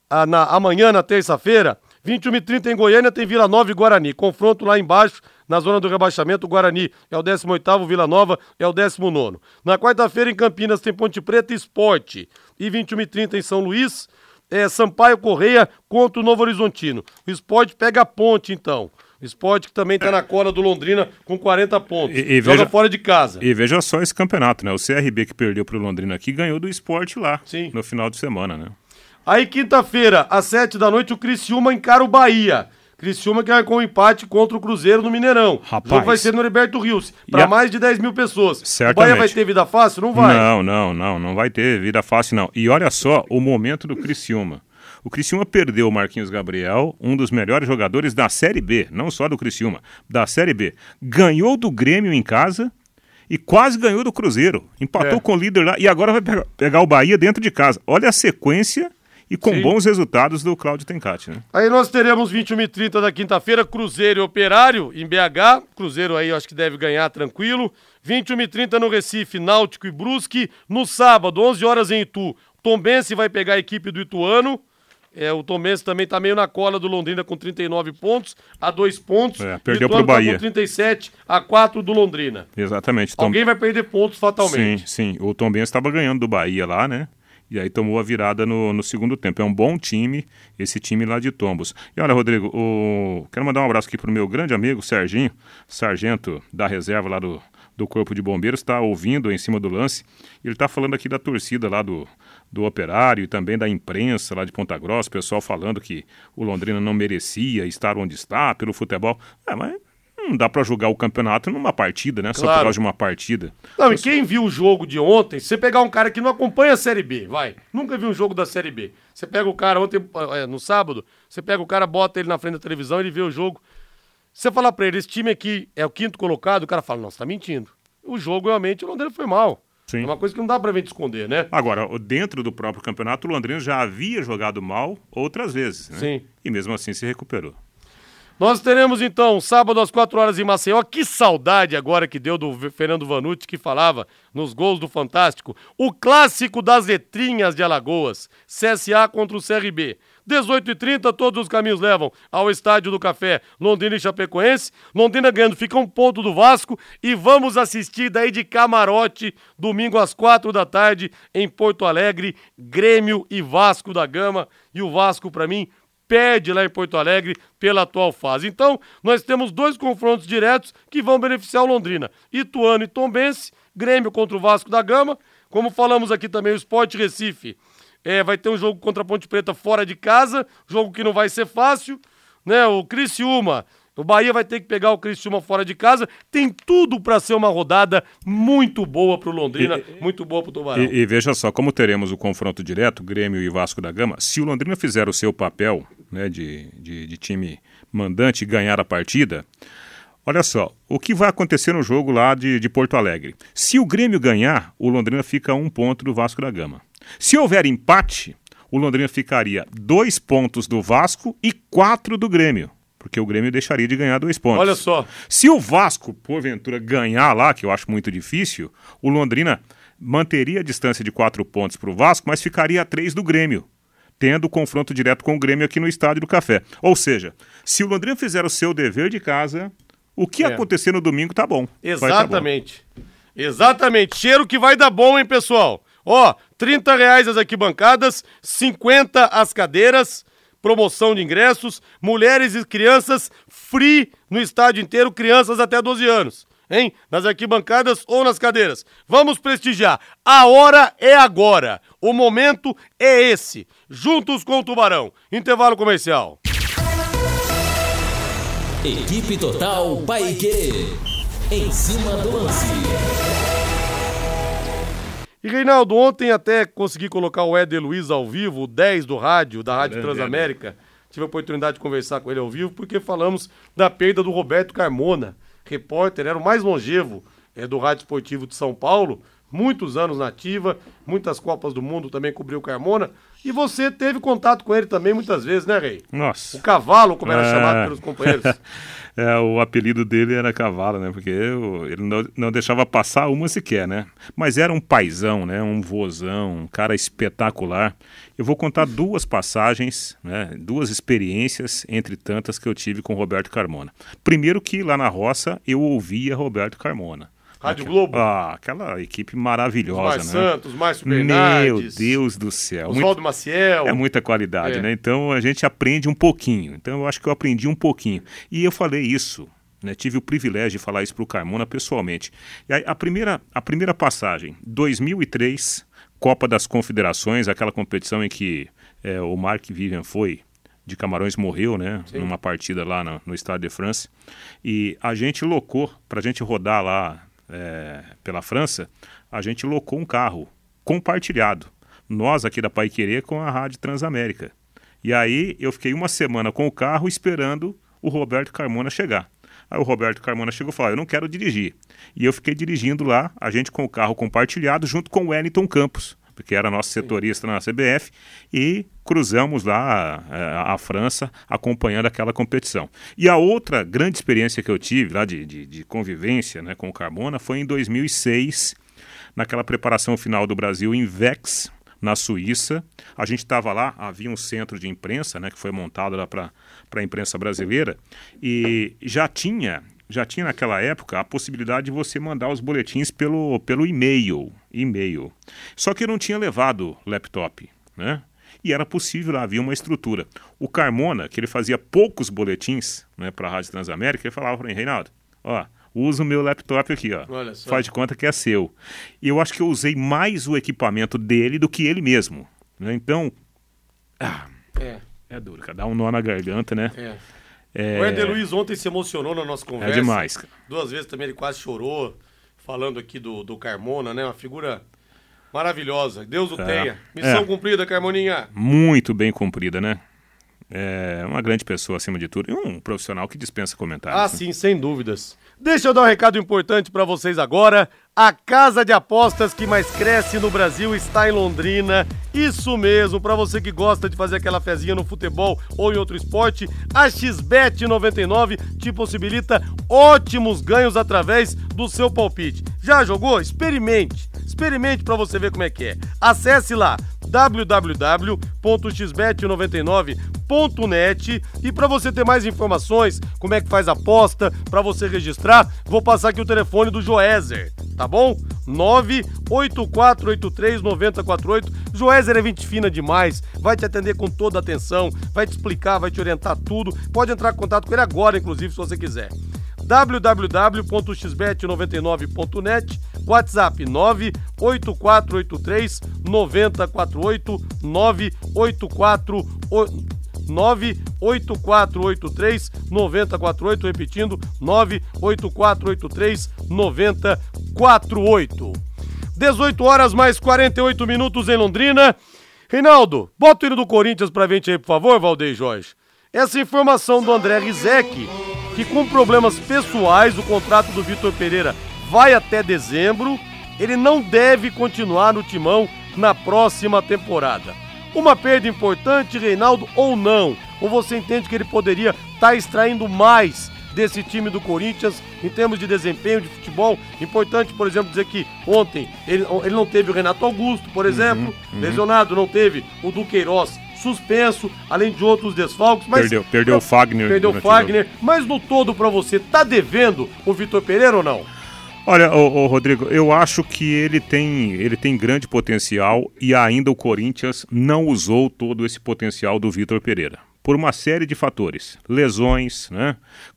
a, na, amanhã, na terça-feira. 21 e 30 em Goiânia tem Vila Nova e Guarani. Confronto lá embaixo, na zona do rebaixamento, o Guarani é o 18º, Vila Nova é o 19º. Na quarta-feira em Campinas tem Ponte Preta e Esporte. E 21 e 30 em São Luís, é Sampaio Correia contra o Novo Horizontino. O Esporte pega a ponte então. O esporte que também está na cola do Londrina com 40 pontos. E, e Joga veja, fora de casa. E veja só esse campeonato, né? O CRB que perdeu para o Londrina aqui ganhou do esporte lá Sim. no final de semana, né? Aí, quinta-feira, às 7 da noite, o Criciúma encara o Bahia. Criciúma que com um empate contra o Cruzeiro no Mineirão. Rapaz. O jogo vai ser no Heriberto Rios, para mais de 10 mil pessoas. Certamente. O Bahia vai ter vida fácil? Não vai. Não, não, não, não vai ter vida fácil, não. E olha só o momento do Criciúma. O Criciúma perdeu o Marquinhos Gabriel, um dos melhores jogadores da Série B, não só do Criciúma, da Série B. Ganhou do Grêmio em casa e quase ganhou do Cruzeiro. Empatou é. com o líder lá e agora vai pegar o Bahia dentro de casa. Olha a sequência e com Sim. bons resultados do Cláudio Tencati, né? Aí nós teremos 21 e 30 da quinta-feira, Cruzeiro e Operário em BH. Cruzeiro aí eu acho que deve ganhar tranquilo. 21 e 30 no Recife, Náutico e Brusque. No sábado, 11 horas em Itu, Tombense vai pegar a equipe do Ituano. É, o Tomense também está meio na cola do Londrina com 39 pontos, a dois pontos. É, perdeu para o Bahia. Tá com 37 a 4 do Londrina. Exatamente. Tom... Alguém vai perder pontos fatalmente. Sim, sim. O Tombense estava ganhando do Bahia lá, né? E aí tomou a virada no, no segundo tempo. É um bom time, esse time lá de Tombos. E olha, Rodrigo, o... quero mandar um abraço aqui pro meu grande amigo Serginho, sargento da reserva lá do, do Corpo de Bombeiros, está ouvindo em cima do lance. Ele está falando aqui da torcida lá do, do Operário e também da imprensa lá de Ponta Grossa, pessoal falando que o Londrina não merecia estar onde está pelo futebol. É, mas não dá para julgar o campeonato numa partida, né? Claro. Só por causa de uma partida. Não, e quem viu o jogo de ontem, você pegar um cara que não acompanha a Série B, vai, nunca viu um jogo da Série B. Você pega o cara ontem, é, no sábado, você pega o cara, bota ele na frente da televisão, ele vê o jogo. Você falar pra ele, esse time aqui é o quinto colocado, o cara fala, você tá mentindo. O jogo, realmente, o Londrina foi mal. Sim. É uma coisa que não dá pra gente esconder, né? Agora, dentro do próprio campeonato, o Londrina já havia jogado mal outras vezes, né? Sim. E mesmo assim se recuperou. Nós teremos então, sábado às 4 horas em Maceió. Que saudade agora que deu do Fernando Vanucci que falava nos gols do Fantástico. O clássico das letrinhas de Alagoas. CSA contra o CRB. 18h30, todos os caminhos levam ao Estádio do Café, Londrina e Chapecoense. Londrina ganhando, fica um ponto do Vasco. E vamos assistir daí de camarote, domingo às quatro da tarde, em Porto Alegre, Grêmio e Vasco da Gama. E o Vasco, para mim, perde lá em Porto Alegre pela atual fase. Então, nós temos dois confrontos diretos que vão beneficiar o Londrina: Ituano e Tombense, Grêmio contra o Vasco da Gama. Como falamos aqui também, o Sport Recife é, vai ter um jogo contra a Ponte Preta fora de casa, jogo que não vai ser fácil, né? O Criciúma, o Bahia vai ter que pegar o Criciúma fora de casa. Tem tudo para ser uma rodada muito boa para o Londrina, e, muito boa para o Tubarão. E, e, veja só, como teremos o confronto direto, Grêmio e Vasco da Gama, se o Londrina fizer o seu papel né, de, de, de time mandante ganhar a partida, Olha só, o que vai acontecer no jogo lá de, de Porto Alegre? Se o Grêmio ganhar, o Londrina fica a um ponto do Vasco da Gama. Se houver empate, o Londrina ficaria dois pontos do Vasco e quatro do Grêmio. Porque o Grêmio deixaria de ganhar dois pontos. Olha só. Se o Vasco, porventura, ganhar lá, que eu acho muito difícil, o Londrina manteria a distância de quatro pontos para o Vasco, mas ficaria a três do Grêmio, tendo confronto direto com o Grêmio aqui no Estádio do Café. Ou seja, se o Londrina fizer o seu dever de casa, o que é. acontecer no domingo tá bom. Exatamente. Tá bom. Exatamente. Cheiro que vai dar bom, hein, pessoal? Ó, 30 reais as arquibancadas, 50 as cadeiras, promoção de ingressos, mulheres e crianças free no estádio inteiro, crianças até 12 anos. Hein? Nas arquibancadas ou nas cadeiras. Vamos prestigiar. A hora é agora. O momento é esse. Juntos com o Tubarão. Intervalo comercial. Equipe Total Paique. Em cima do lance. E Reinaldo, ontem até consegui colocar o Éder Luiz ao vivo, o 10 do rádio, da Rádio Transamérica. tive a oportunidade de conversar com ele ao vivo, porque falamos da perda do Roberto Carmona, repórter, era o mais longevo é, do Rádio Esportivo de São Paulo, muitos anos na ativa, muitas Copas do Mundo também cobriu Carmona. E você teve contato com ele também muitas vezes, né, Rei? Nossa. O cavalo, como era é... chamado pelos companheiros. é, o apelido dele era cavalo, né? Porque eu, ele não, não deixava passar uma sequer, né? Mas era um paizão, né? Um vozão, um cara espetacular. Eu vou contar duas passagens, né? duas experiências, entre tantas, que eu tive com Roberto Carmona. Primeiro que lá na roça eu ouvia Roberto Carmona. Rádio Globo. Ah, aquela equipe maravilhosa, os mais né? Santos, mais. Meu Deus do céu. Oswaldo Maciel. É muita qualidade, é. né? Então a gente aprende um pouquinho. Então eu acho que eu aprendi um pouquinho. E eu falei isso, né? Tive o privilégio de falar isso para o Carmona pessoalmente. E aí, a primeira, a primeira passagem, 2003, Copa das Confederações, aquela competição em que é, o Mark Vivian foi de Camarões morreu, né? Sim. Numa partida lá no, no Estado de France. E a gente locou para a gente rodar lá é, pela França, a gente locou um carro compartilhado. Nós aqui da Pai Querer com a Rádio Transamérica. E aí eu fiquei uma semana com o carro esperando o Roberto Carmona chegar. Aí o Roberto Carmona chegou e falou: Eu não quero dirigir. E eu fiquei dirigindo lá, a gente com o carro compartilhado, junto com o Wellington Campos, que era nosso setorista na CBF, e cruzamos lá a, é, a, França acompanhando aquela competição. E a outra grande experiência que eu tive lá de, de, de convivência né, com o Carbona foi em 2006, naquela preparação final do Brasil em Vex, na Suíça. A gente estava lá, havia um centro de imprensa né, que foi montado lá para a imprensa brasileira e já tinha já tinha naquela época a possibilidade de você mandar os boletins pelo, pelo e-mail, e-mail. Só que eu não tinha levado laptop, né? E era possível, havia uma estrutura. O Carmona, que ele fazia poucos boletins né, para a Rádio Transamérica, ele falava para mim, Reinaldo, ó, usa o meu laptop aqui, ó. Faz de conta que é seu. E eu acho que eu usei mais o equipamento dele do que ele mesmo. Né? Então, ah, é. é duro, cara. Dá um nó na garganta, né? É. É... O Eder Luiz ontem se emocionou na nossa conversa. É demais, cara. Duas vezes também ele quase chorou, falando aqui do, do Carmona, né? Uma figura maravilhosa. Deus o é. tenha. Missão é. cumprida, Carmoninha. Muito bem cumprida, né? É uma grande pessoa acima de tudo e um profissional que dispensa comentários. Ah, né? sim, sem dúvidas. Deixa eu dar um recado importante para vocês agora. A casa de apostas que mais cresce no Brasil está em Londrina. Isso mesmo, para você que gosta de fazer aquela fezinha no futebol ou em outro esporte, a XBET 99 te possibilita ótimos ganhos através do seu palpite. Já jogou? Experimente. Experimente para você ver como é que é. Acesse lá www.xbet99.net e para você ter mais informações, como é que faz a aposta, para você registrar, vou passar aqui o telefone do Joézer, tá bom? 984839048. Joézer é gente fina demais, vai te atender com toda a atenção, vai te explicar, vai te orientar tudo. Pode entrar em contato com ele agora, inclusive, se você quiser www.xbet99.net, WhatsApp 98483 9048 984 98483 9048, repetindo 98483 9048. 18 horas mais 48 minutos em Londrina. Reinaldo, bota o hino do Corinthians pra gente aí, por favor, Valdeir Jorge. Essa informação do André Rizek que com problemas pessoais o contrato do Vitor Pereira vai até dezembro, ele não deve continuar no timão na próxima temporada. Uma perda importante, Reinaldo, ou não? Ou você entende que ele poderia estar tá extraindo mais desse time do Corinthians em termos de desempenho de futebol? Importante, por exemplo, dizer que ontem ele, ele não teve o Renato Augusto, por exemplo, uhum, uhum. lesionado, não teve o Duqueiroz suspenso, além de outros desfalques. Mas perdeu, perdeu o Fagner. Perdeu o Fagner. Mas no todo, para você, tá devendo o Vitor Pereira ou não? Olha, ô, ô, Rodrigo, eu acho que ele tem, ele tem grande potencial e ainda o Corinthians não usou todo esse potencial do Vitor Pereira. Por uma série de fatores. Lesões, né?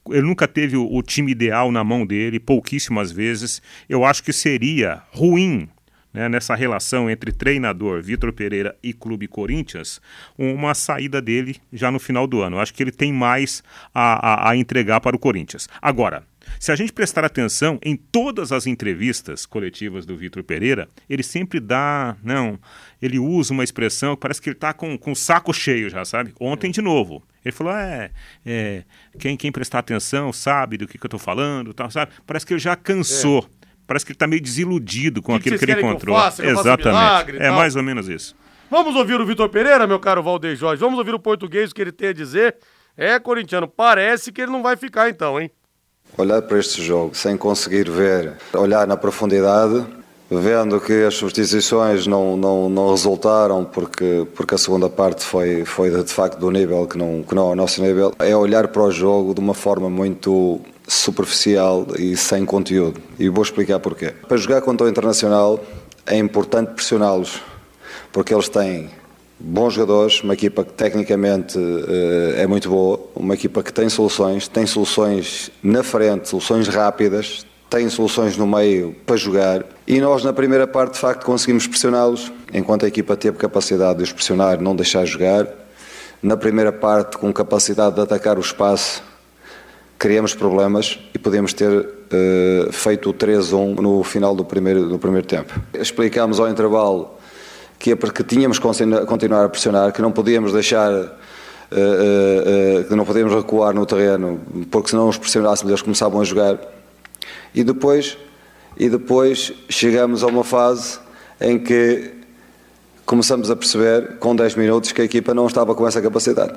Ele nunca teve o, o time ideal na mão dele, pouquíssimas vezes. Eu acho que seria ruim né, nessa relação entre treinador Vitor Pereira e Clube Corinthians, uma saída dele já no final do ano. Acho que ele tem mais a, a, a entregar para o Corinthians. Agora, se a gente prestar atenção em todas as entrevistas coletivas do Vitor Pereira, ele sempre dá. Não, ele usa uma expressão que parece que ele está com, com o saco cheio já, sabe? Ontem, de novo, Ele falou: é, é quem, quem prestar atenção sabe do que, que eu estou falando, tal, sabe? Parece que ele já cansou. É. Parece que ele está meio desiludido com que aquilo que, ele encontrou. Que faça, Exatamente. é mais ou menos isso. Vamos ouvir o Vitor Pereira, meu caro Valdeir Jorge. Vamos ouvir o português que ele tem a dizer. É, corintiano, parece que ele não vai ficar então, hein? Olhar para este jogo sem conseguir ver, olhar na profundidade, vendo que as substituições não, não, não resultaram porque, porque a segunda parte foi, foi de, facto do nível que não, que não é o nosso nível, é olhar para o jogo de uma forma muito superficial e sem conteúdo. E vou explicar porquê. Para jogar contra o Internacional é importante pressioná-los, porque eles têm bons jogadores, uma equipa que tecnicamente uh, é muito boa, uma equipa que tem soluções, tem soluções na frente, soluções rápidas, tem soluções no meio para jogar e nós na primeira parte de facto conseguimos pressioná-los, enquanto a equipa teve capacidade de os pressionar, não deixar jogar. Na primeira parte, com capacidade de atacar o espaço, criamos problemas e podemos ter uh, feito o 3-1 no final do primeiro, do primeiro tempo. Explicámos ao intervalo que é porque tínhamos que continuar a pressionar, que não podíamos deixar, uh, uh, que não podíamos recuar no terreno, porque se não os pressionássemos eles começavam a jogar. E depois, e depois chegamos a uma fase em que começamos a perceber, com 10 minutos, que a equipa não estava com essa capacidade.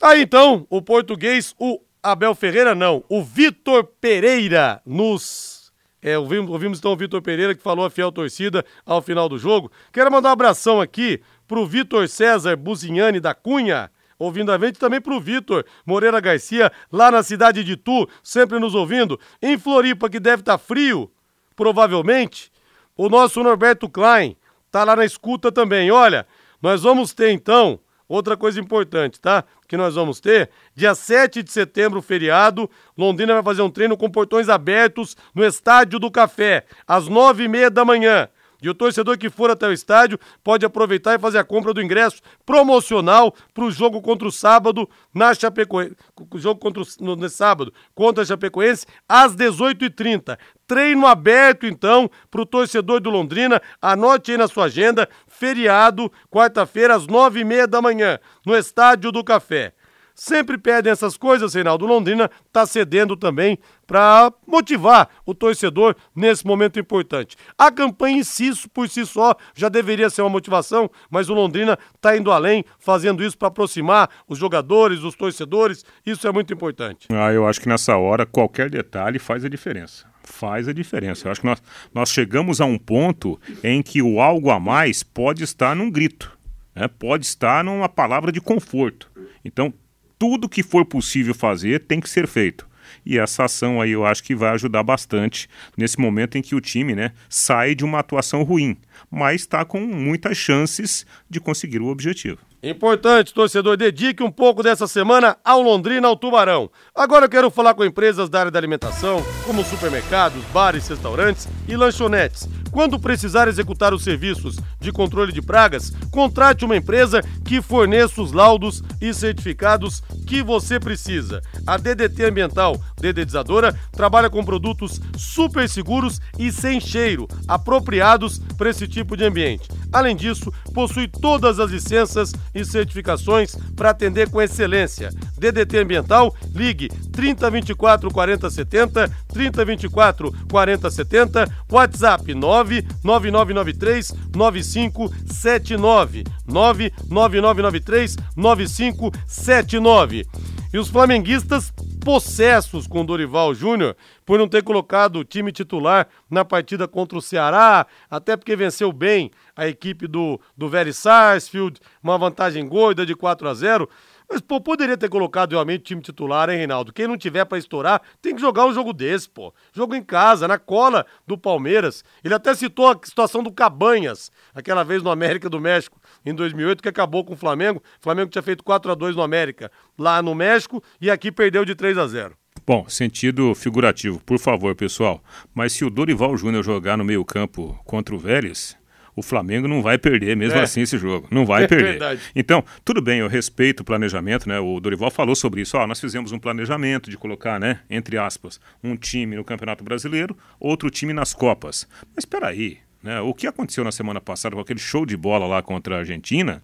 Aí então, o português, o Abel Ferreira não, o Vitor Pereira nos. É, ouvimos, ouvimos então o Vitor Pereira que falou a fiel torcida ao final do jogo. Quero mandar um abração aqui pro Vitor César Buzinhani da Cunha, ouvindo a gente, também pro Vitor Moreira Garcia, lá na cidade de Tu, sempre nos ouvindo. Em Floripa, que deve estar tá frio, provavelmente, o nosso Norberto Klein tá lá na escuta também. Olha, nós vamos ter então Outra coisa importante, tá? Que nós vamos ter, dia 7 de setembro, feriado, Londrina vai fazer um treino com portões abertos no Estádio do Café, às nove e meia da manhã. E o torcedor que for até o estádio pode aproveitar e fazer a compra do ingresso promocional para o jogo contra o sábado na Chapecoense. O jogo contra o, no, no sábado contra a Chapecoense às 18h30. Treino aberto, então, para o torcedor do Londrina. Anote aí na sua agenda, feriado, quarta-feira, às nove e meia da manhã, no Estádio do Café. Sempre pedem essas coisas, Reinaldo. Londrina está cedendo também para motivar o torcedor nesse momento importante. A campanha em si, por si só, já deveria ser uma motivação, mas o Londrina está indo além, fazendo isso para aproximar os jogadores, os torcedores. Isso é muito importante. Ah, eu acho que nessa hora qualquer detalhe faz a diferença faz a diferença. Eu acho que nós, nós chegamos a um ponto em que o algo a mais pode estar num grito, né? pode estar numa palavra de conforto. Então, tudo que for possível fazer tem que ser feito. E essa ação aí eu acho que vai ajudar bastante nesse momento em que o time né, sai de uma atuação ruim, mas está com muitas chances de conseguir o objetivo. Importante, torcedor, dedique um pouco dessa semana ao Londrina, ao Tubarão. Agora eu quero falar com empresas da área da alimentação, como supermercados, bares, restaurantes e lanchonetes. Quando precisar executar os serviços de controle de pragas, contrate uma empresa que forneça os laudos e certificados que você precisa. A DDT Ambiental Dedetizadora trabalha com produtos super seguros e sem cheiro, apropriados para esse tipo de ambiente. Além disso, possui todas as licenças e certificações para atender com excelência. DDT Ambiental, ligue 3024 4070, 3024 4070, WhatsApp 99993 9579, 99993 9579. E os flamenguistas possessos com Dorival Júnior por não ter colocado o time titular na partida contra o Ceará, até porque venceu bem a equipe do, do Very Sarsfield, uma vantagem gorda de 4 a 0 mas, pô, poderia ter colocado realmente time titular, hein, Reinaldo? Quem não tiver para estourar, tem que jogar um jogo desse, pô. Jogo em casa, na cola do Palmeiras. Ele até citou a situação do Cabanhas, aquela vez no América do México, em 2008, que acabou com o Flamengo. O Flamengo tinha feito 4 a 2 no América, lá no México, e aqui perdeu de 3 a 0 Bom, sentido figurativo, por favor, pessoal. Mas se o Dorival Júnior jogar no meio-campo contra o Vélez, o Flamengo não vai perder mesmo é. assim esse jogo. Não vai é perder. Verdade. Então, tudo bem, eu respeito o planejamento, né? O Dorival falou sobre isso. Ó, nós fizemos um planejamento de colocar, né, entre aspas, um time no Campeonato Brasileiro, outro time nas Copas. Mas espera aí, né? O que aconteceu na semana passada com aquele show de bola lá contra a Argentina?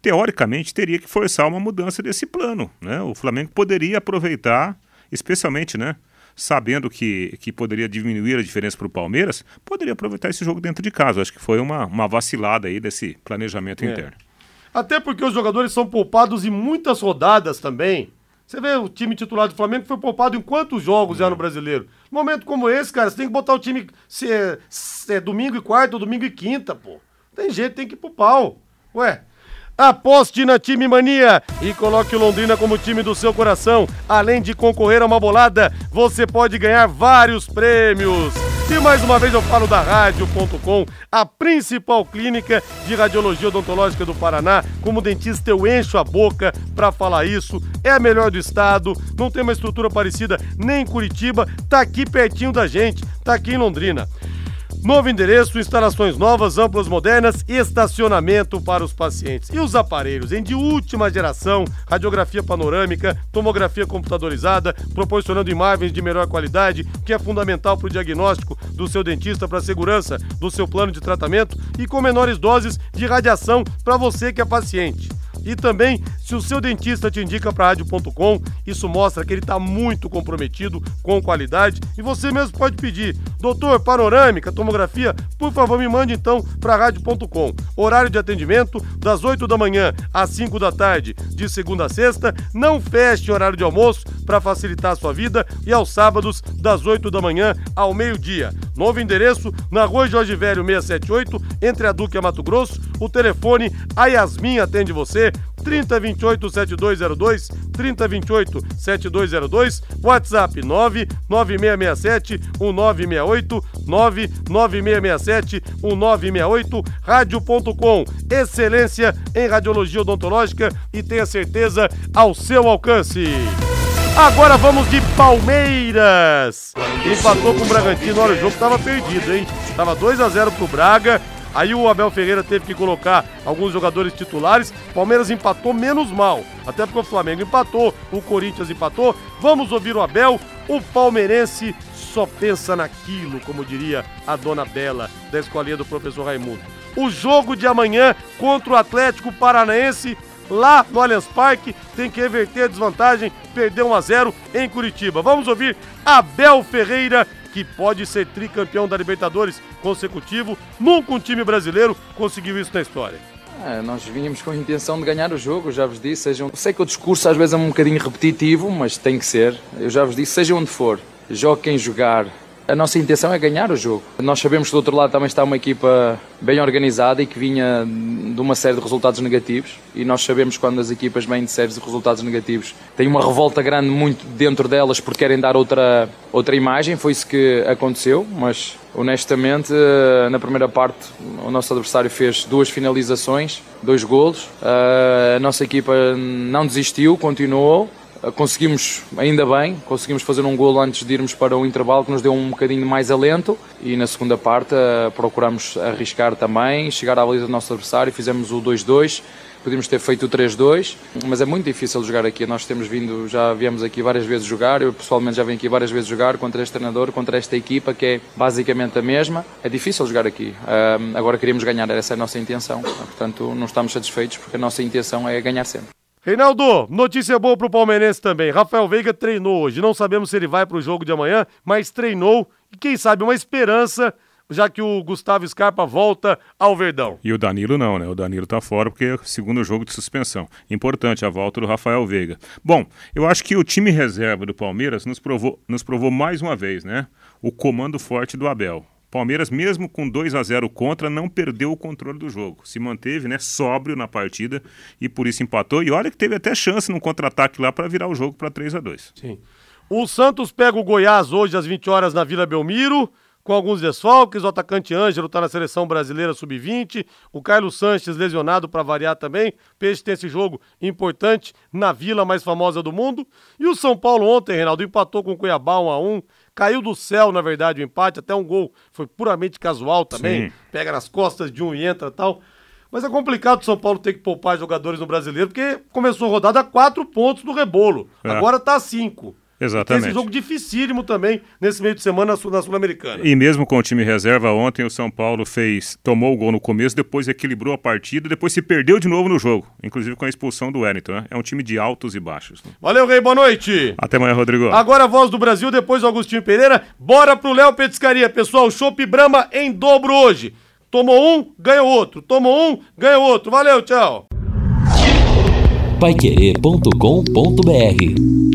teoricamente teria que forçar uma mudança desse plano. Né? O Flamengo poderia aproveitar, especialmente, né? Sabendo que, que poderia diminuir a diferença para o Palmeiras, poderia aproveitar esse jogo dentro de casa. Acho que foi uma, uma vacilada aí desse planejamento é. interno. Até porque os jogadores são poupados em muitas rodadas também. Você vê o time titular do Flamengo foi poupado em quantos jogos já no brasileiro? Momento como esse, cara, você tem que botar o time se é, se é domingo e quarta, domingo e quinta, pô. Tem jeito, tem que ir pro pau. Ué, Aposte na Time Mania e coloque o Londrina como time do seu coração. Além de concorrer a uma bolada, você pode ganhar vários prêmios. E mais uma vez eu falo da Rádio.com, a principal clínica de radiologia odontológica do Paraná. Como dentista eu encho a boca para falar isso. É a melhor do estado, não tem uma estrutura parecida nem em Curitiba, tá aqui pertinho da gente, tá aqui em Londrina. Novo endereço, instalações novas, amplas, modernas e estacionamento para os pacientes. E os aparelhos em de última geração, radiografia panorâmica, tomografia computadorizada, proporcionando imagens de melhor qualidade, que é fundamental para o diagnóstico do seu dentista para a segurança do seu plano de tratamento e com menores doses de radiação para você que é paciente. E também, se o seu dentista te indica para rádio.com, isso mostra que ele está muito comprometido com qualidade e você mesmo pode pedir. Doutor, panorâmica, tomografia, por favor, me mande então para rádio.com. Horário de atendimento das 8 da manhã às 5 da tarde, de segunda a sexta. Não feche horário de almoço para facilitar a sua vida e aos sábados das 8 da manhã ao meio-dia. Novo endereço na Rua Jorge Velho 678, entre a Duque e a Mato Grosso. O telefone, a Yasmin atende você 3028 7202, 3028 7202, WhatsApp 99667 1968, 99667 1968, rádio.com, excelência em radiologia odontológica e tenha certeza ao seu alcance. Agora vamos de Palmeiras. Empatou com o Bragantino. Olha, o jogo estava perdido, hein? Tava 2 a 0 pro Braga. Aí o Abel Ferreira teve que colocar alguns jogadores titulares. Palmeiras empatou menos mal, até porque o Flamengo empatou, o Corinthians empatou. Vamos ouvir o Abel. O palmeirense só pensa naquilo, como diria a dona Bela, da escolinha do professor Raimundo. O jogo de amanhã contra o Atlético Paranaense lá no Allianz Parque, tem que reverter a desvantagem, perder 1 a 0 em Curitiba. Vamos ouvir Abel Ferreira que pode ser tricampeão da Libertadores consecutivo. Nunca um time brasileiro conseguiu isso na história. É, nós vínhamos com a intenção de ganhar o jogo, já vos disse. Sejam... Sei que o discurso às vezes é um bocadinho repetitivo, mas tem que ser. Eu já vos disse, seja onde for, jogue quem jogar, a nossa intenção é ganhar o jogo. Nós sabemos que do outro lado também está uma equipa bem organizada e que vinha de uma série de resultados negativos. E nós sabemos quando as equipas vêm de séries de resultados negativos, tem uma revolta grande muito dentro delas porque querem dar outra, outra imagem. Foi isso que aconteceu, mas honestamente, na primeira parte, o nosso adversário fez duas finalizações, dois golos. A nossa equipa não desistiu, continuou Conseguimos, ainda bem, conseguimos fazer um golo antes de irmos para o intervalo que nos deu um bocadinho mais alento e na segunda parte uh, procuramos arriscar também, chegar à baliza do nosso adversário, fizemos o 2-2, podíamos ter feito o 3-2, mas é muito difícil jogar aqui. Nós temos vindo, já viemos aqui várias vezes jogar, eu pessoalmente já vim aqui várias vezes jogar contra este treinador, contra esta equipa que é basicamente a mesma. É difícil jogar aqui. Agora queríamos ganhar, essa é a nossa intenção. Portanto, não estamos satisfeitos porque a nossa intenção é ganhar sempre. Reinaldo, notícia boa pro palmeirense também. Rafael Veiga treinou hoje. Não sabemos se ele vai pro jogo de amanhã, mas treinou e quem sabe uma esperança já que o Gustavo Scarpa volta ao Verdão. E o Danilo não, né? O Danilo tá fora porque é segundo jogo de suspensão. Importante a volta do Rafael Veiga. Bom, eu acho que o time reserva do Palmeiras nos provou, nos provou mais uma vez, né? O comando forte do Abel. Palmeiras, mesmo com 2 a 0 contra, não perdeu o controle do jogo. Se manteve né, sóbrio na partida e por isso empatou. E olha que teve até chance no contra-ataque lá para virar o jogo para 3 a 2 Sim. O Santos pega o Goiás hoje às 20 horas na Vila Belmiro, com alguns desfalques. O atacante Ângelo está na seleção brasileira sub-20. O Carlos Sanches lesionado para variar também. Peixe tem esse jogo importante na vila mais famosa do mundo. E o São Paulo ontem, Reinaldo, empatou com o Cuiabá 1 a 1 Caiu do céu, na verdade, o empate, até um gol foi puramente casual também. Sim. Pega nas costas de um e entra tal. Mas é complicado o São Paulo ter que poupar jogadores no brasileiro, porque começou a rodada a quatro pontos do rebolo. É. Agora tá a cinco. Exatamente. Esse jogo dificílimo também nesse meio de semana na Sul-Americana. E mesmo com o time reserva, ontem o São Paulo fez, tomou o gol no começo, depois equilibrou a partida, depois se perdeu de novo no jogo, inclusive com a expulsão do Wellington. Né? É um time de altos e baixos. Né? Valeu, Rei, boa noite. Até amanhã, Rodrigo. Agora a voz do Brasil, depois o Agostinho Pereira. Bora pro Léo Petiscaria, pessoal. Chopp Brama em dobro hoje. Tomou um, ganha outro. Tomou um, ganha outro. Valeu, tchau. Paiquerê.com.br